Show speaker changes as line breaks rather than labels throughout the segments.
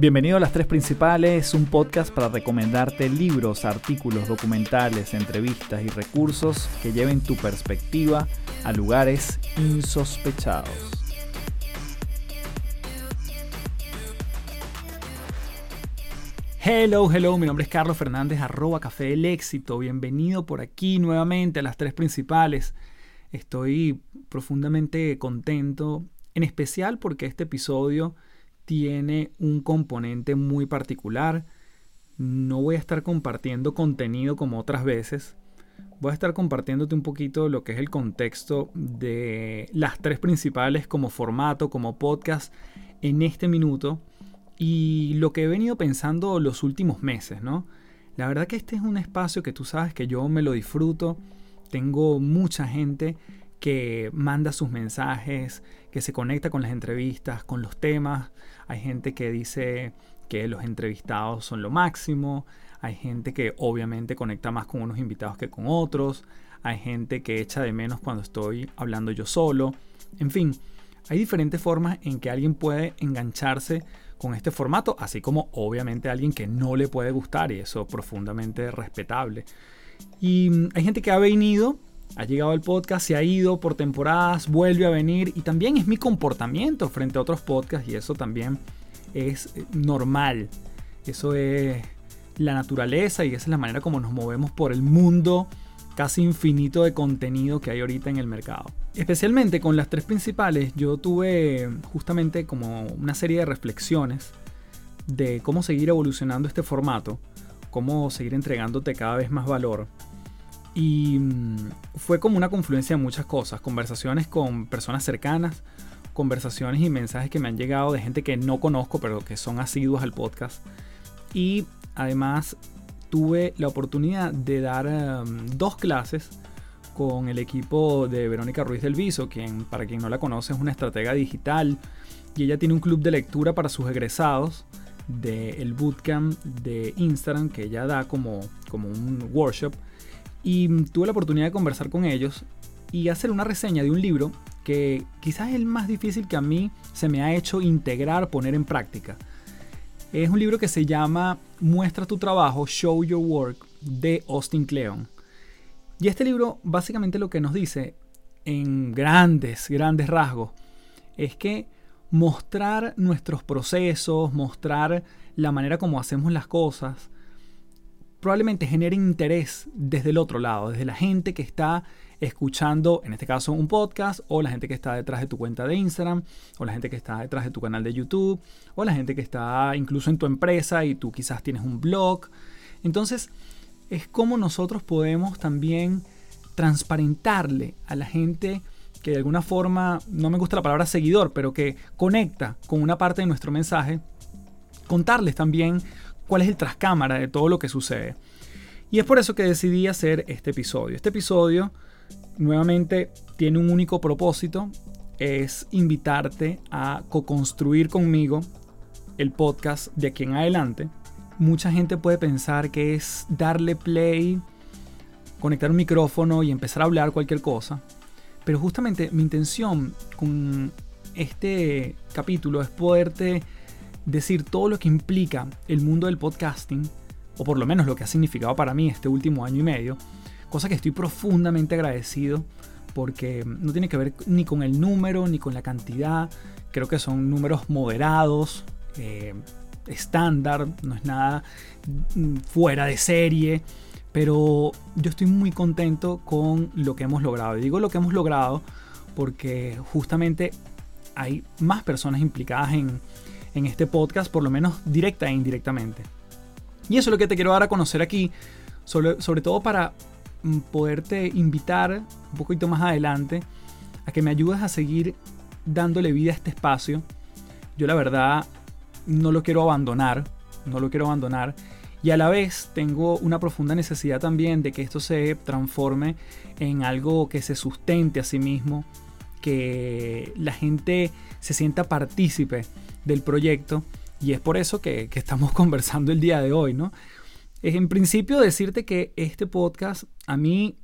Bienvenido a Las Tres Principales, un podcast para recomendarte libros, artículos, documentales, entrevistas y recursos que lleven tu perspectiva a lugares insospechados. Hello, hello, mi nombre es Carlos Fernández, arroba Café del Éxito. Bienvenido por aquí nuevamente a Las Tres Principales. Estoy profundamente contento, en especial porque este episodio tiene un componente muy particular. No voy a estar compartiendo contenido como otras veces. Voy a estar compartiéndote un poquito lo que es el contexto de las tres principales como formato, como podcast en este minuto y lo que he venido pensando los últimos meses, ¿no? La verdad que este es un espacio que tú sabes que yo me lo disfruto. Tengo mucha gente que manda sus mensajes, que se conecta con las entrevistas, con los temas. Hay gente que dice que los entrevistados son lo máximo. Hay gente que obviamente conecta más con unos invitados que con otros. Hay gente que echa de menos cuando estoy hablando yo solo. En fin, hay diferentes formas en que alguien puede engancharse con este formato, así como obviamente alguien que no le puede gustar y eso profundamente respetable. Y mm, hay gente que ha venido ha llegado al podcast, se ha ido por temporadas, vuelve a venir y también es mi comportamiento frente a otros podcasts y eso también es eh, normal. Eso es la naturaleza y esa es la manera como nos movemos por el mundo casi infinito de contenido que hay ahorita en el mercado. Especialmente con las tres principales, yo tuve justamente como una serie de reflexiones de cómo seguir evolucionando este formato, cómo seguir entregándote cada vez más valor y mm, fue como una confluencia de muchas cosas, conversaciones con personas cercanas, conversaciones y mensajes que me han llegado de gente que no conozco, pero que son asiduos al podcast. Y además tuve la oportunidad de dar em, dos clases con el equipo de Verónica Ruiz del Viso, quien para quien no la conoce es una estratega digital y ella tiene un club de lectura para sus egresados del bootcamp de Instagram que ella da como, como un workshop y tuve la oportunidad de conversar con ellos y hacer una reseña de un libro que quizás es el más difícil que a mí se me ha hecho integrar, poner en práctica. Es un libro que se llama Muestra tu trabajo, Show Your Work de Austin Kleon. Y este libro básicamente lo que nos dice en grandes, grandes rasgos es que mostrar nuestros procesos, mostrar la manera como hacemos las cosas, probablemente genere interés desde el otro lado, desde la gente que está escuchando, en este caso, un podcast, o la gente que está detrás de tu cuenta de Instagram, o la gente que está detrás de tu canal de YouTube, o la gente que está incluso en tu empresa y tú quizás tienes un blog. Entonces, es como nosotros podemos también transparentarle a la gente que de alguna forma, no me gusta la palabra seguidor, pero que conecta con una parte de nuestro mensaje, contarles también cuál es el trascámara de todo lo que sucede. Y es por eso que decidí hacer este episodio. Este episodio nuevamente tiene un único propósito, es invitarte a co-construir conmigo el podcast de aquí en adelante. Mucha gente puede pensar que es darle play, conectar un micrófono y empezar a hablar cualquier cosa. Pero justamente mi intención con este capítulo es poderte decir todo lo que implica el mundo del podcasting, o por lo menos lo que ha significado para mí este último año y medio, cosa que estoy profundamente agradecido porque no tiene que ver ni con el número ni con la cantidad, creo que son números moderados, eh, estándar, no es nada mm, fuera de serie, pero yo estoy muy contento con lo que hemos logrado. Y digo lo que hemos logrado porque justamente hay más personas implicadas en, en este podcast, por lo menos directa e indirectamente. Y eso es lo que te quiero dar a conocer aquí, sobre, todo para mm, poderte invitar un poquito más adelante a que me ayudes a seguir dándole vida a este espacio. Yo la verdad no lo quiero abandonar, no lo quiero abandonar. Y a la vez tengo una profunda necesidad también de que esto se transforme en algo que se sustente a sí mismo, que la gente se sienta partícipe del proyecto y es por eso que, estamos conversando el día de hoy, ¿no? En principio decirte que este podcast a mí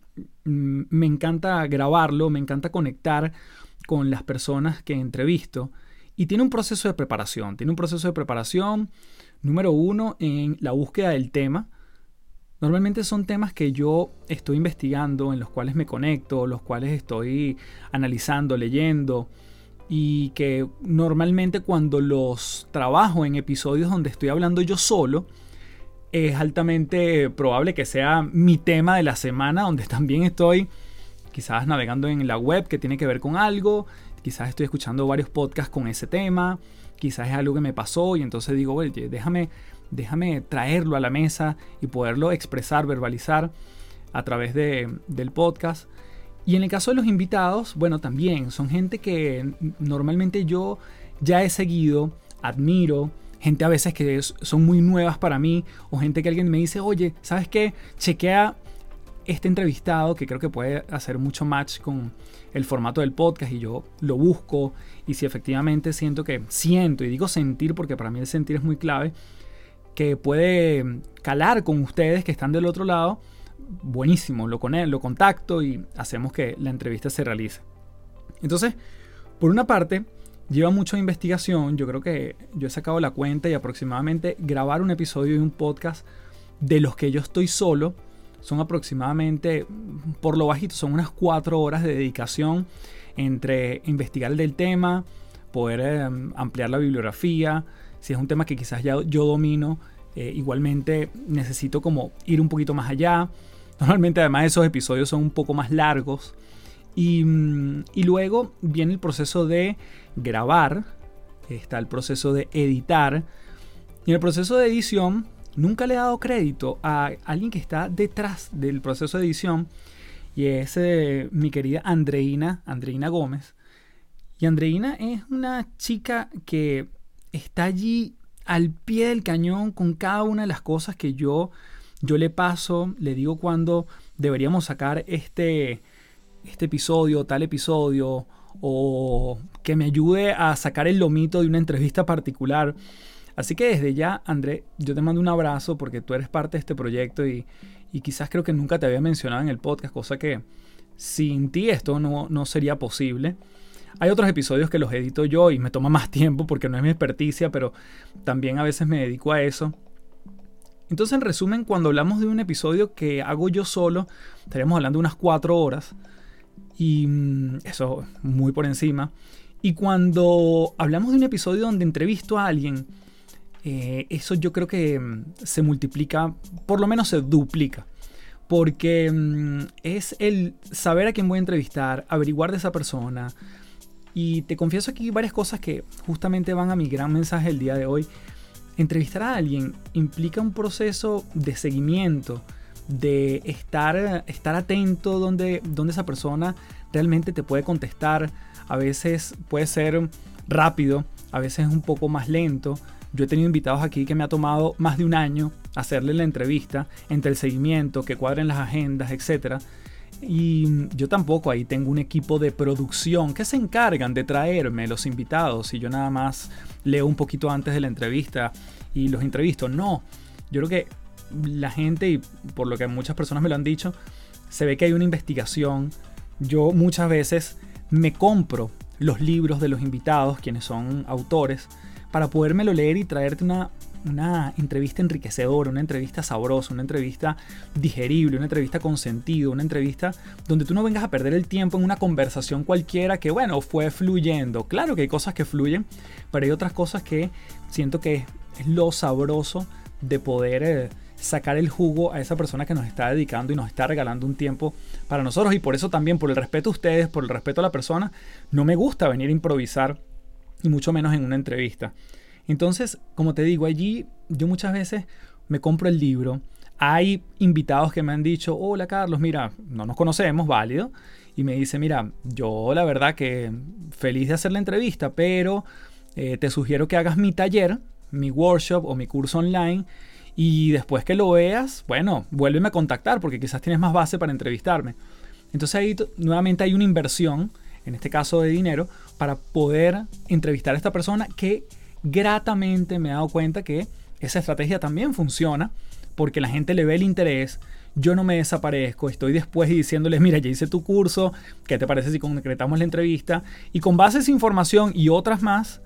mm, me encanta grabarlo, me encanta conectar con las personas que entrevisto Y tiene un proceso de preparación. Tiene un proceso de preparación, número uno, en la búsqueda del tema. Normalmente son temas que yo estoy investigando, en los cuales me conecto, los cuales estoy analizando, leyendo, y que normalmente cuando los trabajo en episodios donde estoy hablando yo solo, es altamente probable que sea mi tema de la semana, donde también estoy quizás navegando en la web que tiene que ver con algo, quizás estoy escuchando varios podcasts con ese tema, quizás es algo que me pasó y entonces digo, oye, déjame, déjame traerlo a la mesa y poderlo expresar, verbalizar a través de, del podcast. Y en el caso de los invitados, bueno, también son gente que normalmente yo ya he seguido, admiro, gente a veces que son muy nuevas para mí, o gente que alguien me dice, oye, ¿sabes qué? Chequea este entrevistado que creo que puede hacer mucho match con el formato del podcast y yo lo busco y si efectivamente siento que siento y digo sentir porque para mí el sentir es muy clave que puede calar con ustedes que están del otro lado buenísimo lo con él lo contacto y hacemos que la entrevista se realice. Entonces por una parte lleva mucha investigación. Yo creo que yo he sacado la cuenta y aproximadamente grabar un episodio de un podcast de los que yo estoy solo son aproximadamente, por lo bajito, son unas cuatro horas de dedicación entre investigar el del tema, poder em, ampliar la bibliografía, si es un tema que quizás ya yo domino, eh, igualmente necesito como ir un poquito más allá. Normalmente además esos episodios son un poco más largos. Y, mm, y luego viene el proceso de grabar, está el proceso de editar. Y en el proceso de edición nunca le he dado crédito a alguien que está detrás del proceso de edición y es eh, mi querida Andreina, Andreina Gómez. Y Andreina es una chica que está allí al pie del cañón con cada una de las cosas que yo, yo le paso, le digo cuando deberíamos sacar este, este episodio, tal episodio, o que me ayude a sacar el lomito de una entrevista particular. Así que desde ya, André, yo te mando un abrazo porque tú eres parte de este proyecto y, quizás creo que nunca te había mencionado en el podcast, cosa que sin ti esto no, no sería posible. Hay otros episodios que los edito yo y me toma más tiempo porque no es mi experticia, pero también a veces me dedico a eso. Entonces, en resumen, cuando hablamos de un episodio que hago yo solo, estaríamos hablando de unas cuatro horas. Y mm, eso muy por encima. Y cuando hablamos de un episodio donde entrevisto a alguien, eh, eso yo creo que mm, se multiplica, por lo menos se duplica. Porque mm, es el saber a quién voy a entrevistar, averiguar de esa persona. Y te confieso aquí varias cosas que justamente van a mi gran mensaje el día de hoy. Entrevistar a alguien implica un proceso de seguimiento, de estar, estar atento donde, donde esa persona realmente te puede contestar. A veces puede ser rápido, a veces es un poco más lento, yo he tenido invitados aquí que me ha tomado más de un año hacerle la entrevista entre el seguimiento, que cuadren las agendas, etc. Y yo tampoco ahí tengo un equipo de producción que se encargan de traerme los invitados y yo nada más leo un poquito antes de la entrevista y los entrevisto. No, yo creo que la gente, y por lo que muchas personas me lo han dicho, se ve que hay una investigación. Yo muchas veces me compro los libros de los invitados, quienes son autores, para podérmelo leer y traerte una, una entrevista enriquecedora, una entrevista sabrosa, una entrevista digerible, una entrevista con sentido, una entrevista donde tú no vengas a perder el tiempo en una conversación cualquiera que, bueno, fue fluyendo. Claro que hay cosas que fluyen, pero hay otras cosas que siento que es lo sabroso de poder eh, sacar el jugo a esa persona que nos está dedicando y nos está regalando un tiempo para nosotros. Y por eso también, por el respeto a ustedes, por el respeto a la persona, no me gusta venir a improvisar y mucho menos en una entrevista. Entonces, como te digo, allí yo muchas veces me compro el libro. Hay invitados que me han dicho, hola Carlos, mira, no nos conocemos, válido. Y me dice, mira, yo la verdad que feliz de hacer la entrevista, pero eh, te sugiero que hagas mi taller, mi workshop o mi curso online. Y después que lo veas, bueno, vuélveme a contactar porque quizás tienes más base para entrevistarme. Entonces ahí nuevamente hay una inversión, en este caso de dinero, para poder entrevistar a esta persona que gratamente me he dado cuenta que esa estrategia también funciona porque la gente le ve el interés, yo no me desaparezco, estoy después diciéndoles, mira, ya hice tu curso, ¿qué te parece si concretamos la entrevista? Y con base a esa información y otras más,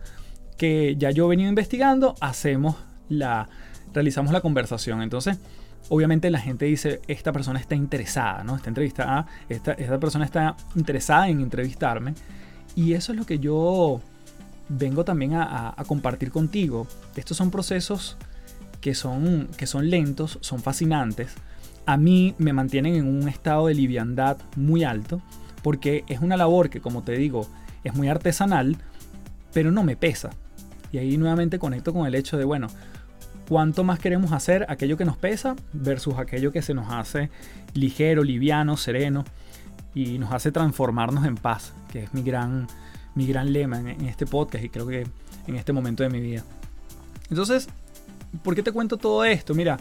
que ya yo he venido investigando, hacemos la, realizamos la conversación. Entonces, obviamente la gente dice, esta persona está interesada, ¿no? Esta entrevistada, esta, esta persona está interesada en entrevistarme. Y eso es lo que yo vengo también a, compartir contigo. Estos son procesos que son, que son lentos, son fascinantes. A mí me mantienen en un estado de liviandad muy alto porque es una labor que, como te digo, es muy artesanal, pero no me pesa. Y ahí nuevamente conecto con el hecho de, bueno, cuánto más queremos hacer aquello que nos pesa versus aquello que se nos hace ligero, liviano, sereno y nos hace transformarnos en paz, que es mi gran, mi gran lema en, este podcast y creo que en este momento de mi vida. Entonces, ¿por qué te cuento todo esto? Mira,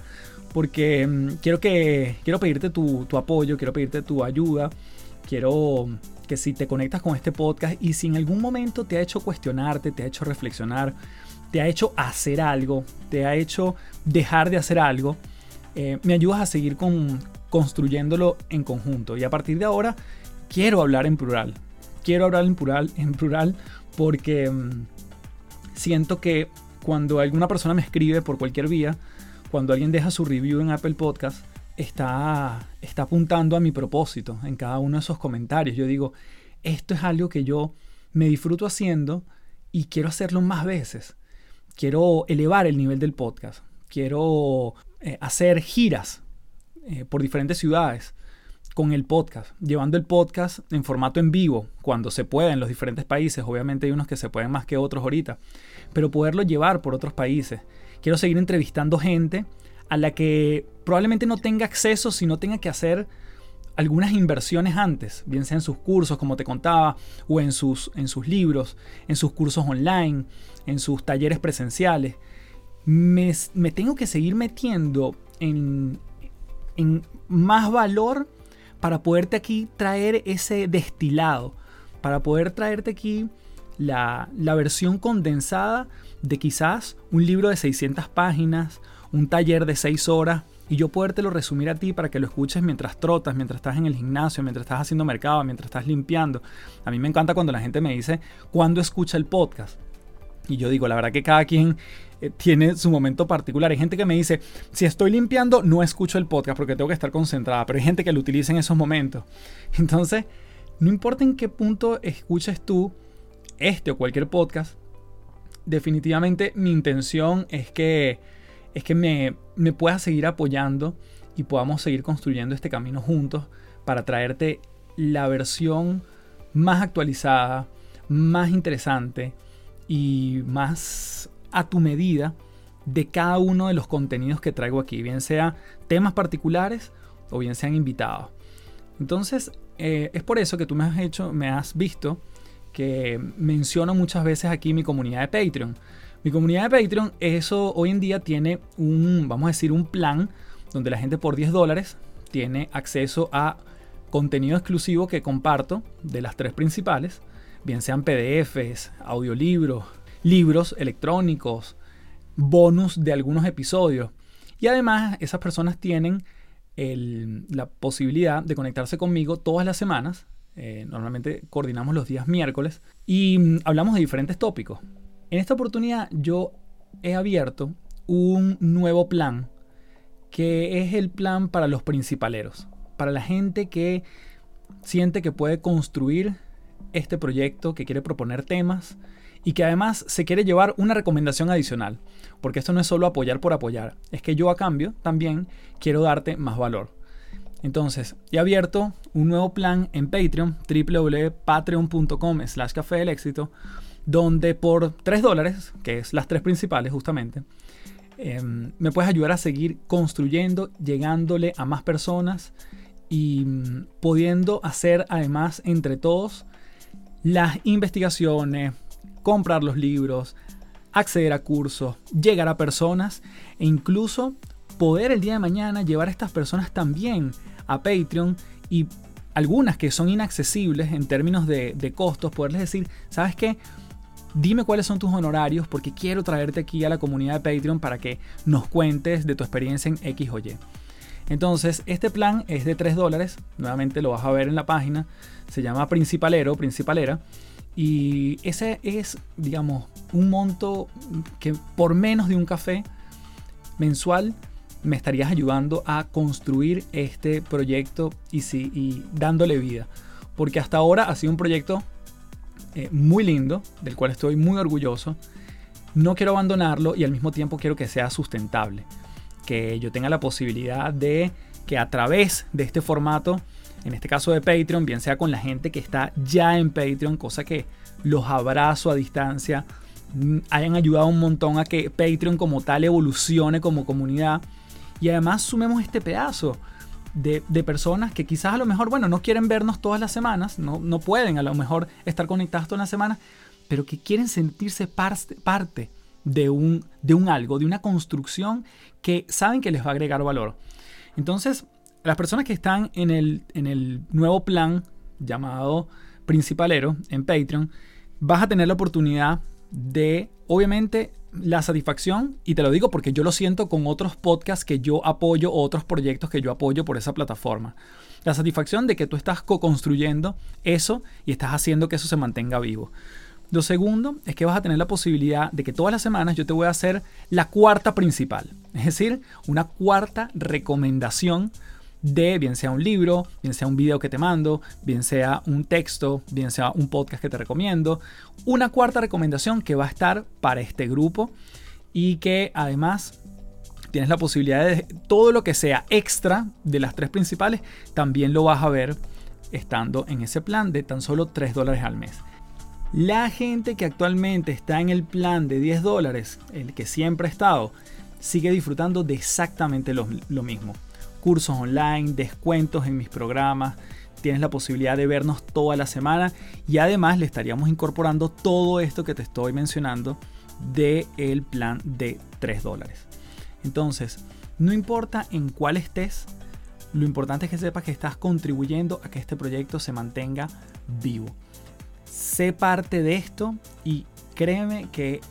porque mm, quiero, que, quiero pedirte tu, apoyo, quiero pedirte tu ayuda, quiero que si te conectas con este podcast y si en algún momento te ha hecho cuestionarte, te ha hecho reflexionar, te ha hecho hacer algo, te ha hecho dejar de hacer algo, eh, me ayudas a seguir con, construyéndolo en conjunto. Y a partir de ahora quiero hablar en plural. Quiero hablar en plural, en plural porque mm, siento que cuando alguna persona me escribe por cualquier vía, cuando alguien deja su review en Apple Podcast, está, está apuntando a mi propósito en cada uno de esos comentarios. Yo digo, esto es algo que yo me disfruto haciendo y quiero hacerlo más veces. Quiero elevar el nivel del podcast. Quiero eh, hacer giras eh, por diferentes ciudades con el podcast, llevando el podcast en formato en vivo, cuando se pueda en los diferentes países. Obviamente hay unos que se pueden más que otros ahorita, pero poderlo llevar por otros países. Quiero seguir entrevistando gente a la que probablemente no tenga acceso si no tenga que hacer algunas inversiones antes, bien sea en sus cursos, como te contaba, o en sus, en sus libros, en sus cursos online, en sus talleres presenciales. Me, me tengo que seguir metiendo en, en más valor para poderte aquí traer ese destilado, para poder traerte aquí la, la versión condensada de quizás un libro de 600 páginas, un taller de 6 horas y yo podértelo resumir a ti para que lo escuches mientras trotas, mientras estás en el gimnasio, mientras estás haciendo mercado, mientras estás limpiando. A mí me encanta cuando la gente me dice, ¿cuándo escucha el podcast? Y yo digo, la verdad que cada quien eh, tiene su momento particular. Hay gente que me dice, si estoy limpiando, no escucho el podcast porque tengo que estar concentrada, pero hay gente que lo utiliza en esos momentos. Entonces, no importa en qué punto escuches tú este o cualquier podcast, definitivamente mi intención es que, es que me, me puedas seguir apoyando y podamos seguir construyendo este camino juntos para traerte la versión más actualizada, más interesante y más a tu medida de cada uno de los contenidos que traigo aquí, bien sea temas particulares o bien sean invitados. Entonces, eh, es por eso que tú me has hecho, me has visto que menciono muchas veces aquí mi comunidad de Patreon. Mi comunidad de Patreon, eso hoy en día tiene un, vamos a decir, un plan donde la gente por 10 dólares tiene acceso a contenido exclusivo que comparto de las tres principales, bien sean PDFs, audiolibros, libros electrónicos, bonus de algunos episodios. Y además esas personas tienen la posibilidad de conectarse conmigo todas las semanas. Eh, normalmente coordinamos los días miércoles y mm, hablamos de diferentes tópicos. En esta oportunidad yo he abierto un nuevo plan que es el plan para los principaleros, para la gente que siente que puede construir este proyecto, que quiere proponer temas, y que además se quiere llevar una recomendación adicional, porque esto no es solo apoyar por apoyar, es que yo a cambio también quiero darte más valor. Entonces, he abierto un nuevo plan en Patreon, www.patreon.com slash café del éxito, donde por 3 dólares, que es las tres principales justamente, em, me puedes ayudar a seguir construyendo, llegándole a más personas y mm, pudiendo hacer además entre todos las investigaciones, comprar los libros, acceder a cursos, llegar a personas e incluso poder el día de mañana llevar a estas personas también a Patreon y algunas que son inaccesibles en términos de, costos, poderles decir, ¿sabes qué? Dime cuáles son tus honorarios porque quiero traerte aquí a la comunidad de Patreon para que nos cuentes de tu experiencia en X o Y. Entonces, este plan es de 3 dólares, nuevamente lo vas a ver en la página, se llama Principalero, Principalera, y ese es, digamos, un monto que por menos de un café mensual me estarías ayudando a construir este proyecto y, y dándole vida. Porque hasta ahora ha sido un proyecto eh, muy lindo, del cual estoy muy orgulloso. No quiero abandonarlo y al mismo tiempo quiero que sea sustentable. Que yo tenga la posibilidad de que a través de este formato, en este caso de Patreon, bien sea con la gente que está ya en Patreon, cosa que los abrazo a distancia, mm, hayan ayudado un montón a que Patreon como tal evolucione como comunidad. Y además sumemos este pedazo de, personas que quizás a lo mejor, bueno, no quieren vernos todas las semanas, no, no pueden a lo mejor estar conectados todas las semanas, pero que quieren sentirse parte, parte de un, de un algo, de una construcción que saben que les va a agregar valor. Entonces, las personas que están en el, en el nuevo plan llamado Principalero en Patreon, vas a tener la oportunidad de, obviamente, la satisfacción, y te lo digo porque yo lo siento con otros podcasts que yo apoyo o otros proyectos que yo apoyo por esa plataforma. La satisfacción de que tú estás co-construyendo eso y estás haciendo que eso se mantenga vivo. Lo segundo es que vas a tener la posibilidad de que todas las semanas yo te voy a hacer la cuarta principal, es decir, una cuarta recomendación de bien sea un libro, bien sea un video que te mando, bien sea un texto, bien sea un podcast que te recomiendo. Una cuarta recomendación que va a estar para este grupo y que además tienes la posibilidad de todo lo que sea extra de las tres principales, también lo vas a ver estando en ese plan de tan solo 3 dólares al mes. La gente que actualmente está en el plan de 10 dólares, el que siempre ha estado, sigue disfrutando de exactamente lo, mismo cursos online, descuentos en mis programas. Tienes la posibilidad de vernos toda la semana y además le estaríamos incorporando todo esto que te estoy mencionando del el plan de 3 dólares. Entonces, no importa en cuál estés, lo importante es que sepas que estás contribuyendo a que este proyecto se mantenga vivo. Sé parte de esto y créeme que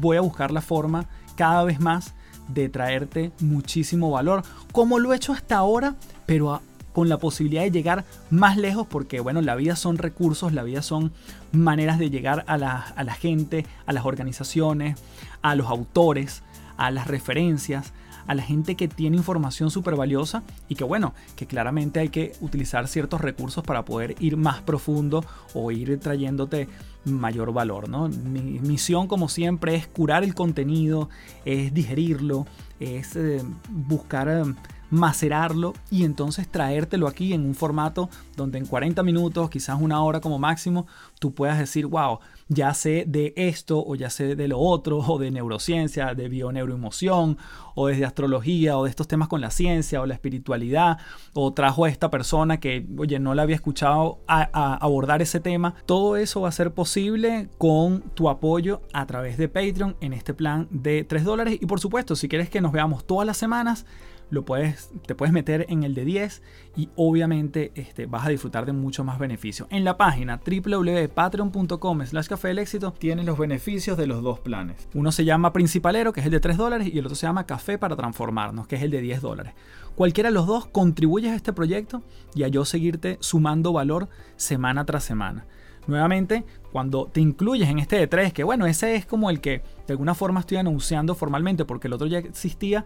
voy a buscar la forma cada vez más de traerte muchísimo valor, como lo he hecho hasta ahora, pero con la posibilidad de llegar más lejos, porque bueno, la vida son recursos, la vida son maneras de llegar a la, a la gente, a las organizaciones, a los autores, a las referencias, a la gente que tiene información súper valiosa y que bueno, que claramente hay que utilizar ciertos recursos para poder ir más profundo o ir trayéndote mayor valor. ¿no? Mi misión como siempre es curar el contenido, es digerirlo, es eh, buscar... Eh, macerarlo y entonces traértelo aquí en un formato donde en 40 minutos, quizás una hora como máximo, tú puedas decir, wow, ya sé de esto o ya sé de lo otro, o de neurociencia, de bioneuroemoción, o desde astrología, o de estos temas con la ciencia o la espiritualidad, o trajo a esta persona que, oye, no la había escuchado a, abordar ese tema. Todo eso va a ser posible con tu apoyo a través de Patreon en este plan de 3 dólares. Y por supuesto, si quieres que nos veamos todas las semanas, lo puedes, te puedes meter en el de 10 y obviamente este, vas a disfrutar de mucho más beneficios. En la página www.patreon.com slash café del éxito tienes los beneficios de los dos planes. Uno se llama Principalero, que es el de 3 dólares, y el otro se llama Café para Transformarnos, que es el de 10 dólares. Cualquiera de los dos contribuyes a este proyecto y a yo seguirte sumando valor semana tras semana. Nuevamente, cuando te incluyes en este de 3, que bueno, ese es como el que de alguna forma estoy anunciando formalmente porque el otro ya existía,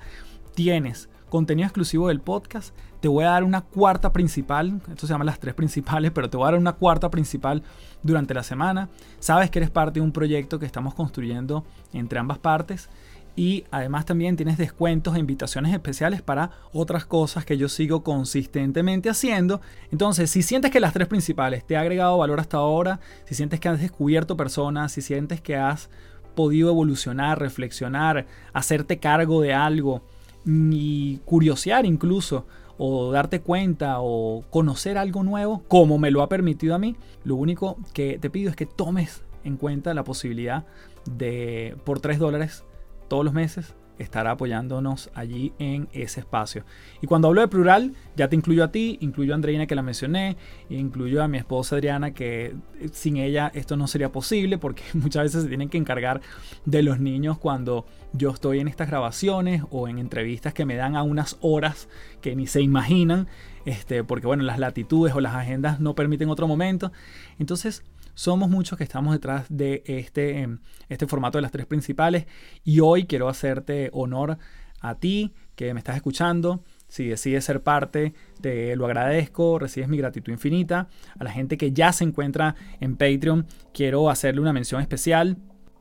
tienes contenido exclusivo del podcast. Te voy a dar una cuarta principal, esto se llama las tres principales, pero te voy a dar una cuarta principal durante la semana. Sabes que eres parte de un proyecto que estamos construyendo entre ambas partes. Y además también tienes descuentos e invitaciones especiales para otras cosas que yo sigo consistentemente haciendo. Entonces, si sientes que las tres principales te ha agregado valor hasta ahora, si sientes que has descubierto personas, si sientes que has podido evolucionar, reflexionar, hacerte cargo de algo, ni curiosear incluso o darte cuenta o conocer algo nuevo como me lo ha permitido a mí, lo único que te pido es que tomes en cuenta la posibilidad de por 3 dólares todos los meses estará apoyándonos allí en ese espacio. Y cuando hablo de plural, ya te incluyo a ti, incluyo a Andreina que la mencioné, e incluyo a mi esposa Adriana que eh, sin ella esto no sería posible porque muchas veces se tienen que encargar de los niños cuando yo estoy en estas grabaciones o en entrevistas que me dan a unas horas que ni se imaginan, este, porque bueno, las latitudes o las agendas no permiten otro momento. Entonces, somos muchos que estamos detrás de este, em, este formato de las tres principales y hoy quiero hacerte honor a ti que me estás escuchando. Si decides ser parte, te lo agradezco, recibes mi gratitud infinita. A la gente que ya se encuentra en Patreon, quiero hacerle una mención especial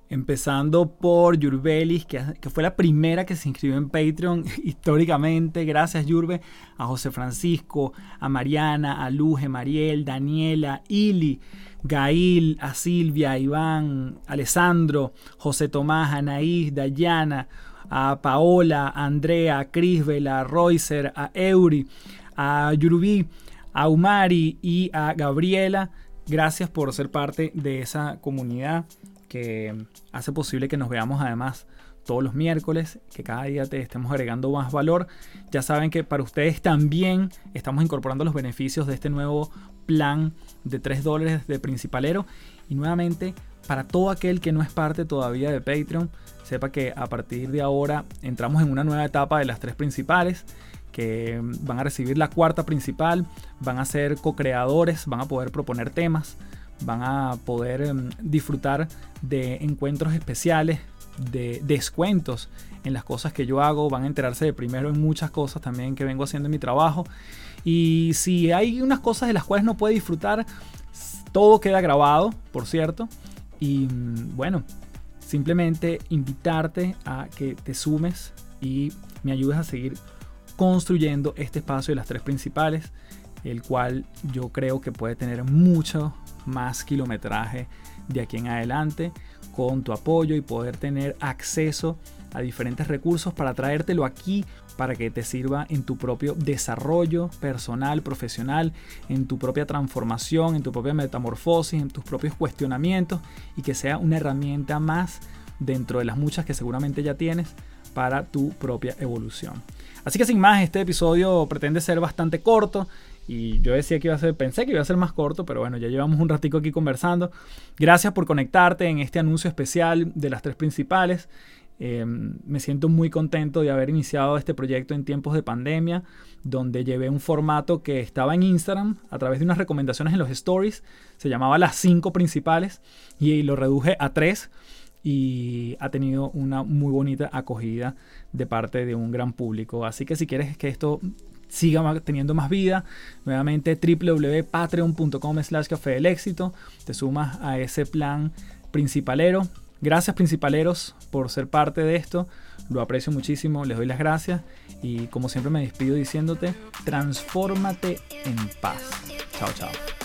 Empezando por Yurbelis, que, fue la primera que se inscribió en Patreon históricamente. Gracias, Yurbe. A José Francisco, a Mariana, a Luje, Mariel, Daniela, Ili, Gail, a Silvia, a Iván, Alessandro, José Tomás, Anaís, Dayana, a Paola, a Andrea, a Crisbel, a Roycer, a Eury, a Yurubí, a Umari y a Gabriela. Gracias por ser parte de esa comunidad que hace posible que nos veamos además todos los miércoles, que cada día te estemos agregando más valor. Ya saben que para ustedes también estamos incorporando los beneficios de este nuevo plan de 3 dólares de principalero. Y nuevamente, para todo aquel que no es parte todavía de Patreon, sepa que a partir de ahora entramos en una nueva etapa de las tres principales que van a recibir la cuarta principal, van a ser co-creadores, van a poder proponer temas, van a poder em, disfrutar de encuentros especiales, de descuentos en las cosas que yo hago, van a enterarse de primero en muchas cosas también que vengo haciendo en mi trabajo. Y si hay unas cosas de las cuales no puede disfrutar, todo queda grabado, por cierto. Y mm, bueno, simplemente invitarte a que te sumes y me ayudes a seguir construyendo este espacio de las tres principales, el cual yo creo que puede tener mucho más kilometraje de aquí en adelante con tu apoyo y poder tener acceso a diferentes recursos para traértelo aquí para que te sirva en tu propio desarrollo personal, profesional, en tu propia transformación, en tu propia metamorfosis, en tus propios cuestionamientos y que sea una herramienta más dentro de las muchas que seguramente ya tienes para tu propia evolución. Así que sin más, este episodio pretende ser bastante corto. Y yo decía que iba a ser, pensé que iba a ser más corto, pero bueno, ya llevamos un ratico aquí conversando. Gracias por conectarte en este anuncio especial de las tres principales. Em, me siento muy contento de haber iniciado este proyecto en tiempos de pandemia, donde llevé un formato que estaba en Instagram a través de unas recomendaciones en los stories. Se llamaba las cinco principales y lo reduje a tres y ha tenido una muy bonita acogida de parte de un gran público. Así que si quieres que esto siga teniendo más vida. Nuevamente www.patreon.com slash café del éxito. Te sumas a ese plan principalero. Gracias principaleros por ser parte de esto. Lo aprecio muchísimo, les doy las gracias y como siempre me despido diciéndote, transfórmate en paz. Chao, chao.